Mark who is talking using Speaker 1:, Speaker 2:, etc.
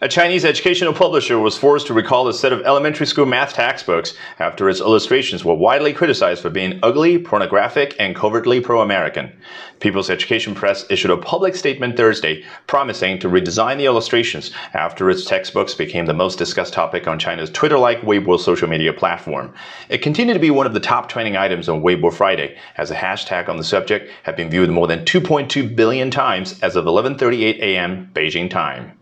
Speaker 1: A Chinese educational publisher was forced to recall a set of elementary school math textbooks after its illustrations were widely criticized for being ugly, pornographic, and covertly pro American. People's Education Press issued a public statement Thursday promising to redesign the illustrations after its textbooks became the most discussed topic on China's Twitter like Weibo social media platform. It continued to be one of the top trending items on Weibo Friday, as a hashtag on the subject had been viewed more than 2.2 billion times as of 11:38 a.m. Beijing time.